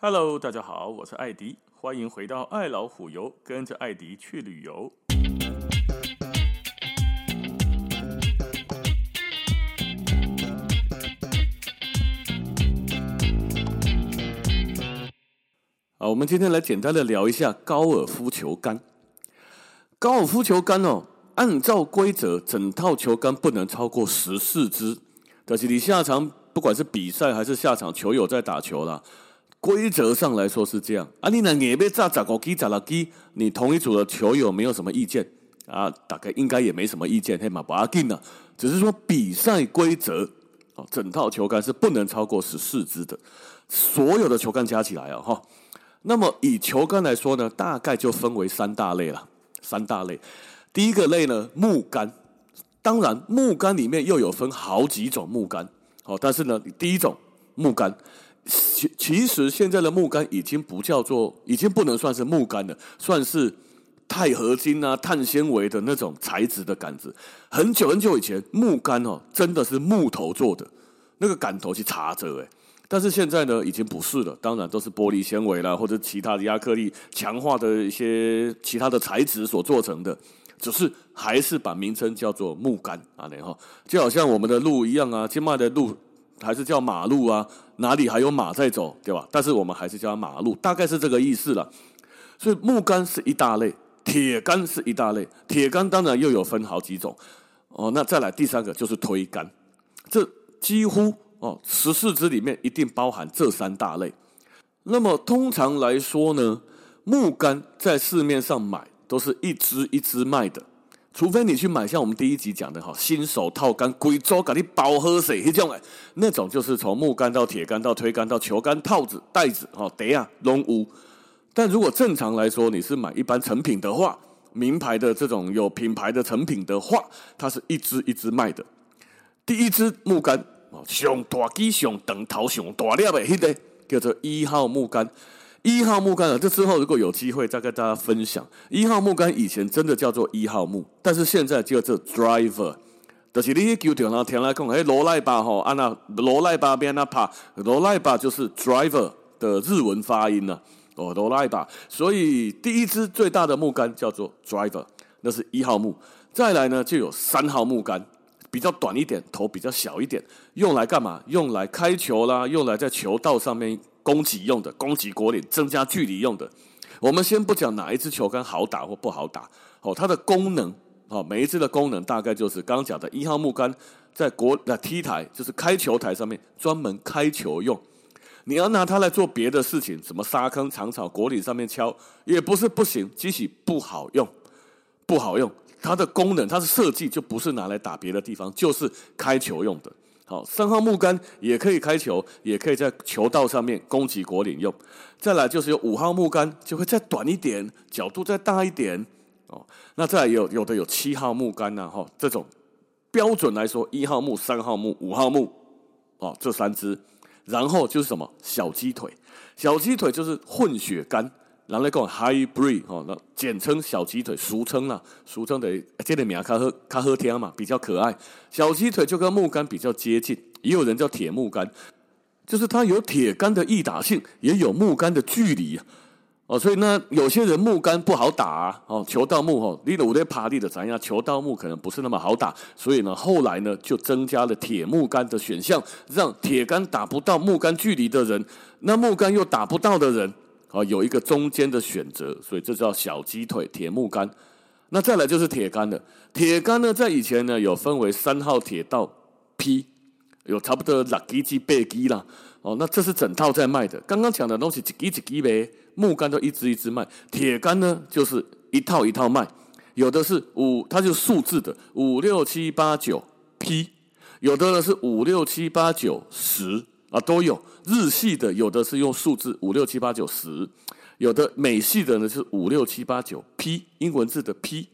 Hello，大家好，我是艾迪，欢迎回到爱老虎游，跟着艾迪去旅游。啊，我们今天来简单的聊一下高尔夫球杆。高尔夫球杆哦，按照规则，整套球杆不能超过十四支。但是你下场，不管是比赛还是下场，球友在打球啦。规则上来说是这样啊，你那也别炸炸高机炸了机，你同一组的球友没有什么意见啊，大概应该也没什么意见，嘿嘛不要紧了。只是说比赛规则哦，整套球杆是不能超过十四支的，所有的球杆加起来啊哈。那么以球杆来说呢，大概就分为三大类了。三大类，第一个类呢木杆，当然木杆里面又有分好几种木杆，好，但是呢第一种木杆。其其实现在的木杆已经不叫做，已经不能算是木杆了，算是钛合金啊、碳纤维的那种材质的杆子。很久很久以前，木杆哦真的是木头做的，那个杆头去插着诶。但是现在呢，已经不是了，当然都是玻璃纤维啦，或者其他的亚克力强化的一些其他的材质所做成的，只是还是把名称叫做木杆啊，然后就好像我们的路一样啊，金麦的路。还是叫马路啊？哪里还有马在走，对吧？但是我们还是叫它马路，大概是这个意思了。所以木杆是一大类，铁杆是一大类。铁杆当然又有分好几种哦。那再来第三个就是推杆，这几乎哦十四支里面一定包含这三大类。那么通常来说呢，木杆在市面上买都是一支一支卖的。除非你去买像我们第一集讲的哈，新手套杆，贵州给你包喝水那种哎，那种就是从木杆到铁杆到推杆到球杆套子袋子哈，等下拢有。但如果正常来说，你是买一般成品的话，名牌的这种有品牌的成品的话，它是一支一支卖的。第一支木杆哦，上大机上等头上大粒的，那个叫做一号木杆。一号木杆啊，这之后如果有机会再跟大家分享。一号木杆以前真的叫做一号木，但是现在叫做 driver。就是你去球场上听来讲，哎，罗赖巴吼，啊那罗赖巴边那帕，罗赖巴就是 driver 的日文发音呢。哦，罗赖巴。所以第一支最大的木杆叫做 driver，那是一号木。再来呢，就有三号木杆，比较短一点，头比较小一点，用来干嘛？用来开球啦，用来在球道上面。攻击用的，攻击果岭，增加距离用的。我们先不讲哪一支球杆好打或不好打，哦，它的功能，哦，每一支的功能大概就是刚刚讲的一号木杆，在国的 T 台，就是开球台上面专门开球用。你要拿它来做别的事情，什么沙坑、长草、果岭上面敲，也不是不行，即使不好用，不好用，它的功能，它的设计就不是拿来打别的地方，就是开球用的。好，三号木杆也可以开球，也可以在球道上面攻击果岭用。再来就是有五号木杆，就会再短一点，角度再大一点。哦，那再来有有的有七号木杆呐，哈，这种标准来说，一号木、三号木、五号木，哦，这三支。然后就是什么小鸡腿，小鸡腿就是混血杆。然后来讲 hybrid 哦，那简称小鸡腿，俗称啦，俗称的这个名较好较好听嘛，比较可爱。小鸡腿就跟木杆比较接近，也有人叫铁木杆，就是它有铁杆的易打性，也有木杆的距离哦。所以呢，有些人木杆不好打啊，哦，球道木哦，你的五对爬地的怎样？球道木可能不是那么好打，所以呢，后来呢就增加了铁木杆的选项，让铁杆打不到木杆距离的人，那木杆又打不到的人。啊，有一个中间的选择，所以这叫小鸡腿铁木杆。那再来就是铁杆的。铁杆呢，在以前呢有分为三号铁到 P，有差不多六支至八支啦。哦，那这是整套在卖的。刚刚讲的东西一支一支呗，木杆都一支一支卖。铁杆呢，就是一套一套卖。有的是五，它就数字的五六七八九 P，有的呢是五六七八九十。啊，都有。日系的，有的是用数字五六七八九十，有的美系的呢是五六七八九 P，英文字的 P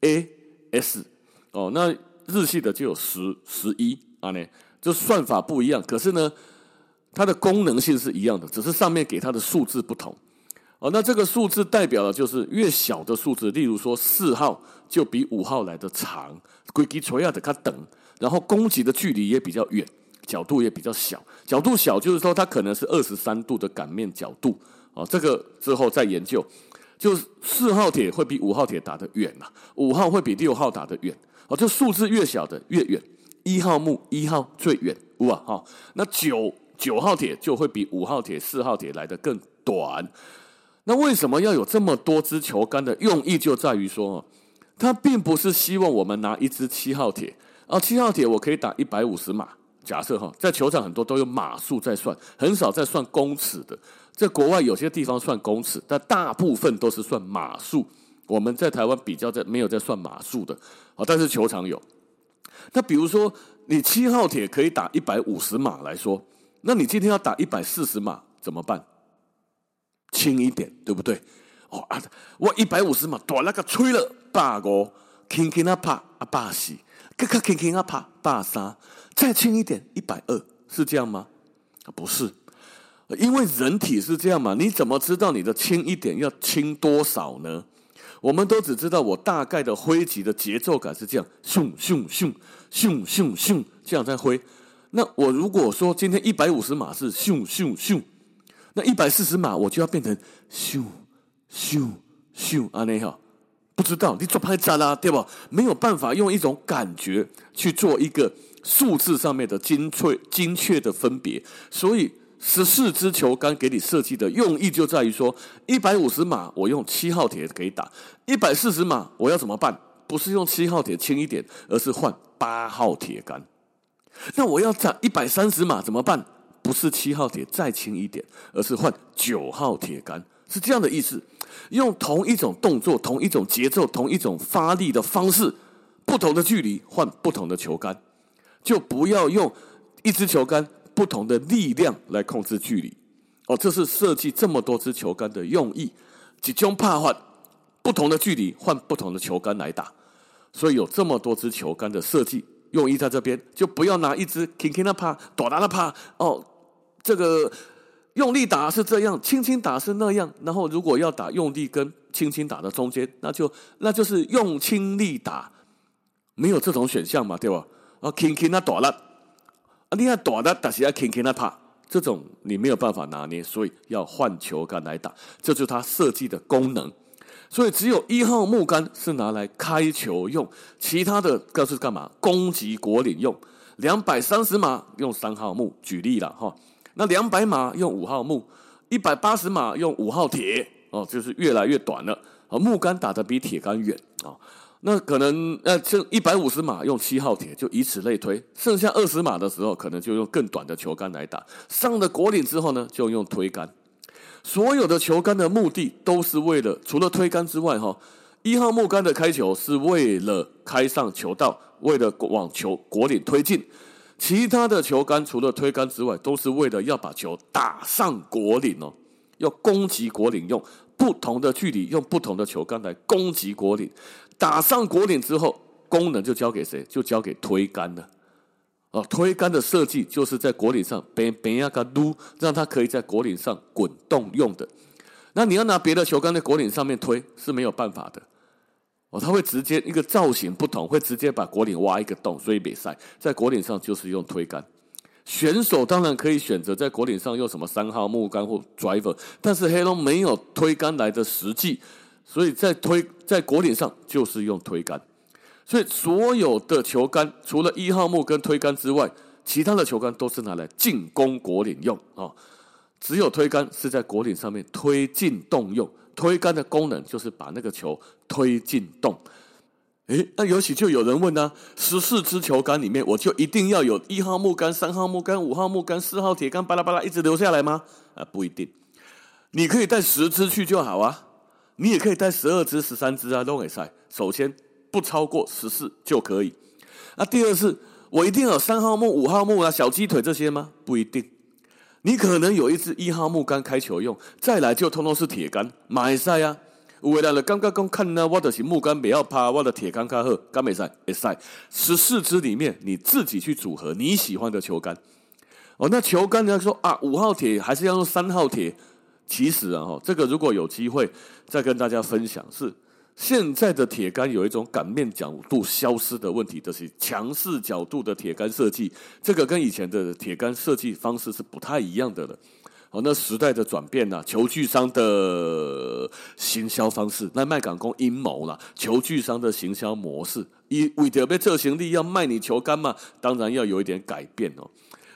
A S，哦，那日系的就有十十一啊呢，就算法不一样，可是呢，它的功能性是一样的，只是上面给它的数字不同。哦，那这个数字代表的就是越小的数字，例如说四号就比五号来的长，规矩锤啊的它等，然后攻击的距离也比较远，角度也比较小。角度小就是说它可能是二十三度的杆面角度哦，这个之后再研究。就四号铁会比五号铁打得远呐，五号会比六号打得远哦。就数字越小的越远，一号木一号最远哇哈。那九九号铁就会比五号铁、四号铁来得更短。那为什么要有这么多支球杆的用意，就在于说，它并不是希望我们拿一支七号铁啊，七号铁我可以打一百五十码。假设哈，在球场很多都有码数在算，很少在算公尺的。在国外有些地方算公尺，但大部分都是算码数。我们在台湾比较在没有在算码数的，啊，但是球场有。那比如说，你七号铁可以打一百五十码来说，那你今天要打一百四十码怎么办？轻一点，对不对？哦啊，我一百五十码，多那个吹了八个，轻轻啊拍啊八四，咔咔轻轻啊拍八三，再轻一点一百二，是这样吗？不是。因为人体是这样嘛，你怎么知道你的轻一点要轻多少呢？我们都只知道我大概的挥击的节奏感是这样，咻咻咻咻咻咻这样在挥。那我如果说今天一百五十码是咻咻咻，那一百四十码我就要变成咻咻咻啊那样，不知道你做拍咋啦，对吧？没有办法用一种感觉去做一个数字上面的精确精确的分别，所以。十四支球杆给你设计的用意就在于说，一百五十码我用七号铁可以打，一百四十码我要怎么办？不是用七号铁轻一点，而是换八号铁杆。那我要打一百三十码怎么办？不是七号铁再轻一点，而是换九号铁杆。是这样的意思，用同一种动作、同一种节奏、同一种发力的方式，不同的距离换不同的球杆，就不要用一支球杆。不同的力量来控制距离，哦，这是设计这么多支球杆的用意。集中怕换不同的距离换不同的球杆来打，所以有这么多支球杆的设计用意在这边，就不要拿一支轻轻的怕，短打的怕哦。这个用力打是这样，轻轻打是那样。然后如果要打用力跟轻轻打的中间，那就那就是用轻力打，没有这种选项嘛，对吧？啊，轻轻的短了。啊，你要短的，但是要轻轻的拍，这种你没有办法拿捏，所以要换球杆来打，这就是它设计的功能。所以只有一号木杆是拿来开球用，其他的各是干嘛？攻击果岭用。两百三十码用三号木，举例了哈。那两百码用五号木，一百八十码用五号铁哦，就是越来越短了。木杆打得比铁杆远啊。那可能呃，剩一百五十码用七号铁，就以此类推。剩下二十码的时候，可能就用更短的球杆来打。上了果岭之后呢，就用推杆。所有的球杆的目的都是为了，除了推杆之外，哈，一号木杆的开球是为了开上球道，为了往球果岭推进。其他的球杆除了推杆之外，都是为了要把球打上果岭哦，要攻击果岭用不同的距离，用不同的球杆来攻击果岭。打上果岭之后，功能就交给谁？就交给推杆了。哦，推杆的设计就是在果岭上边边一个撸，让它可以在果岭上滚动用的。那你要拿别的球杆在果岭上面推是没有办法的。哦，它会直接一个造型不同，会直接把果岭挖一个洞，所以比赛在果岭上就是用推杆。选手当然可以选择在果岭上用什么三号木杆或 driver，但是黑龙没有推杆来的实际。所以在推在果岭上就是用推杆，所以所有的球杆除了一号木跟推杆之外，其他的球杆都是拿来进攻果岭用啊。只有推杆是在果岭上面推进动用，推杆的功能就是把那个球推进洞。诶，那尤其就有人问呢，十四支球杆里面，我就一定要有一号木杆、三号木杆、五号木杆、四号铁杆，巴拉巴拉一直留下来吗？啊，不一定，你可以带十支去就好啊。你也可以带十二支、十三支啊，都可以赛。首先不超过十四就可以。那第二是，我一定有三号木、五号木啊、小鸡腿这些吗？不一定。你可能有一支一号木杆开球用，再来就通通是铁杆，买赛啊。为了刚刚刚看呢，我的是木杆不要怕，我的铁杆卡好，干没赛？没赛。十四支里面你自己去组合你喜欢的球杆。哦，那球杆人家说啊，五号铁还是要用三号铁？其实啊，哈，这个如果有机会再跟大家分享，是现在的铁杆有一种杆面角度消失的问题，就是强势角度的铁杆设计，这个跟以前的铁杆设计方式是不太一样的了。好，那时代的转变呐，球具商的行销方式，那卖港工阴谋啦，球具商的行销模式，以为着被执行力要卖你球杆嘛，当然要有一点改变哦。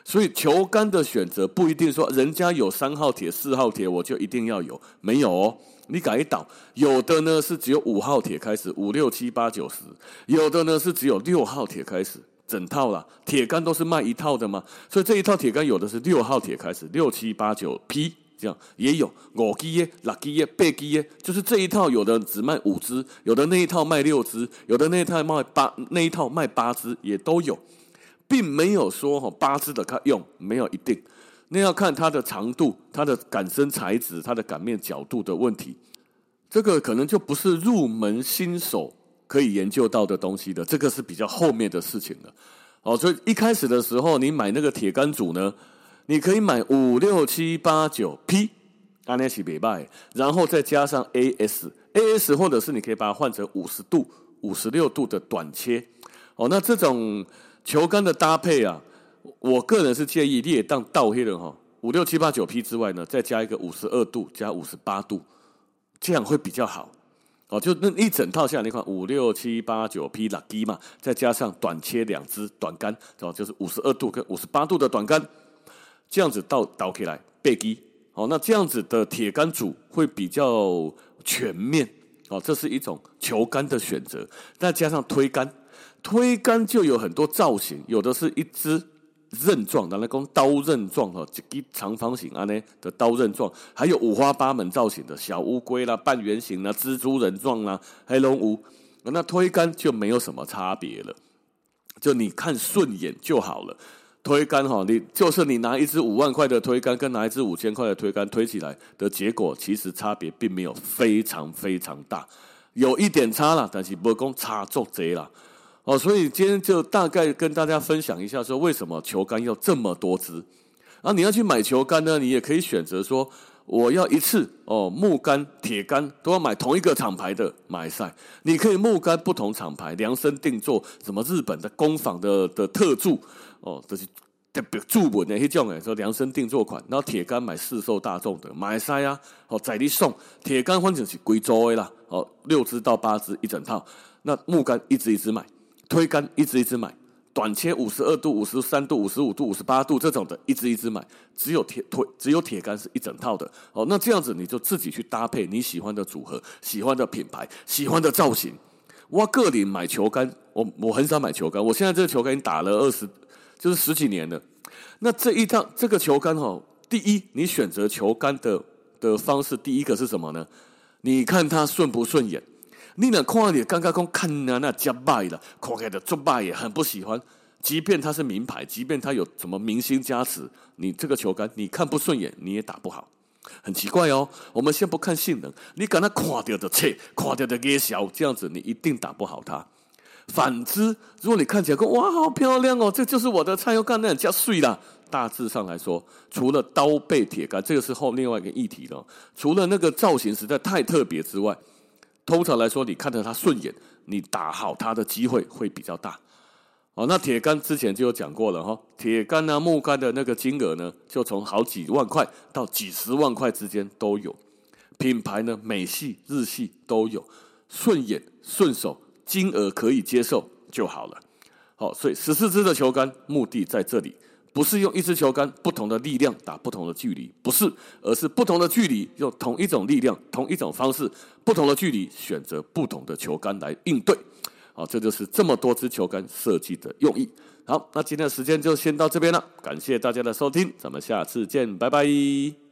所以球杆的选择不一定说人家有三号铁、四号铁，我就一定要有，没有哦。你改导，有的呢是只有五号铁开始，五六七八九十；有的呢是只有六号铁开始，整套啦。铁杆都是卖一套的嘛，所以这一套铁杆有的是六号铁开始，六七八九 P 这样也有五支耶、六支耶、八支耶，就是这一套有的只卖五支，有的那一套卖六支，有的那一套卖八，那一套卖八支也都有，并没有说哈八字的它用没有一定。那要看它的长度、它的杆身材质、它的杆面角度的问题，这个可能就不是入门新手可以研究到的东西的，这个是比较后面的事情了。哦，所以一开始的时候，你买那个铁杆组呢，你可以买五六七八九 P，安尼是袂歹，然后再加上 AS，AS 或者是你可以把它换成五十度、五十六度的短切。哦，那这种球杆的搭配啊。我个人是建议，你也当倒黑人哈，五六七八九 P 之外呢，再加一个五十二度加五十八度，这样会比较好。哦，就那一整套下来，那块五六七八九 P 拉低嘛，再加上短切两支短杆，哦，就是五十二度跟五十八度的短杆，这样子倒倒起来背机。哦，那这样子的铁杆组会比较全面。哦，这是一种球杆的选择，再加上推杆，推杆就有很多造型，有的是一支。刃状，拿来讲刀刃状哈，一个长方形啊呢的刀刃状，还有五花八门造型的小乌龟啦、半圆形啦、蜘蛛人状啦、黑龙乌，那推杆就没有什么差别了，就你看顺眼就好了。推杆哈，你就是你拿一支五万块的推杆，跟拿一支五千块的推杆推起来的结果，其实差别并没有非常非常大，有一点差啦，但是不讲差足侪啦。哦，所以今天就大概跟大家分享一下，说为什么球杆要这么多支啊？你要去买球杆呢，你也可以选择说，我要一次哦，木杆、铁杆都要买同一个厂牌的买赛。你可以木杆不同厂牌量身定做，什么日本的工坊的的特助哦，这是特别注文的一种诶，说量身定做款。然后铁杆买市售大众的买赛啊，哦，在你送铁杆换成是贵州的啦，哦，六支到八支一整套，那木杆一支一支买。推杆一支一支买，短切五十二度、五十三度、五十五度、五十八度这种的，一支一支买。只有铁推，只有铁杆是一整套的。哦，那这样子你就自己去搭配你喜欢的组合、喜欢的品牌、喜欢的造型。我个人买球杆，我我很少买球杆。我现在这个球杆已经打了二十，就是十几年了。那这一套这个球杆哈，第一，你选择球杆的的方式，第一个是什么呢？你看它顺不顺眼。你那看你刚刚讲看那那假败了，看起来的做败也很不喜欢。即便它是名牌，即便它有什么明星加持，你这个球杆你看不顺眼，你也打不好。很奇怪哦。我们先不看性能，你敢那看掉的切，看掉的给小，这样子你一定打不好它。反之，如果你看起来说哇好漂亮哦，这就是我的菜，要干那样加碎了。大致上来说，除了刀背铁杆，这个是后另外一个议题了。除了那个造型实在太特别之外。通常来说，你看着它顺眼，你打好它的机会会比较大。哦，那铁杆之前就有讲过了哈，铁杆啊、木杆的那个金额呢，就从好几万块到几十万块之间都有。品牌呢，美系、日系都有，顺眼、顺手，金额可以接受就好了。好，所以十四支的球杆目的在这里。不是用一支球杆不同的力量打不同的距离，不是，而是不同的距离用同一种力量、同一种方式，不同的距离选择不同的球杆来应对。好，这就是这么多支球杆设计的用意。好，那今天的时间就先到这边了，感谢大家的收听，咱们下次见，拜拜。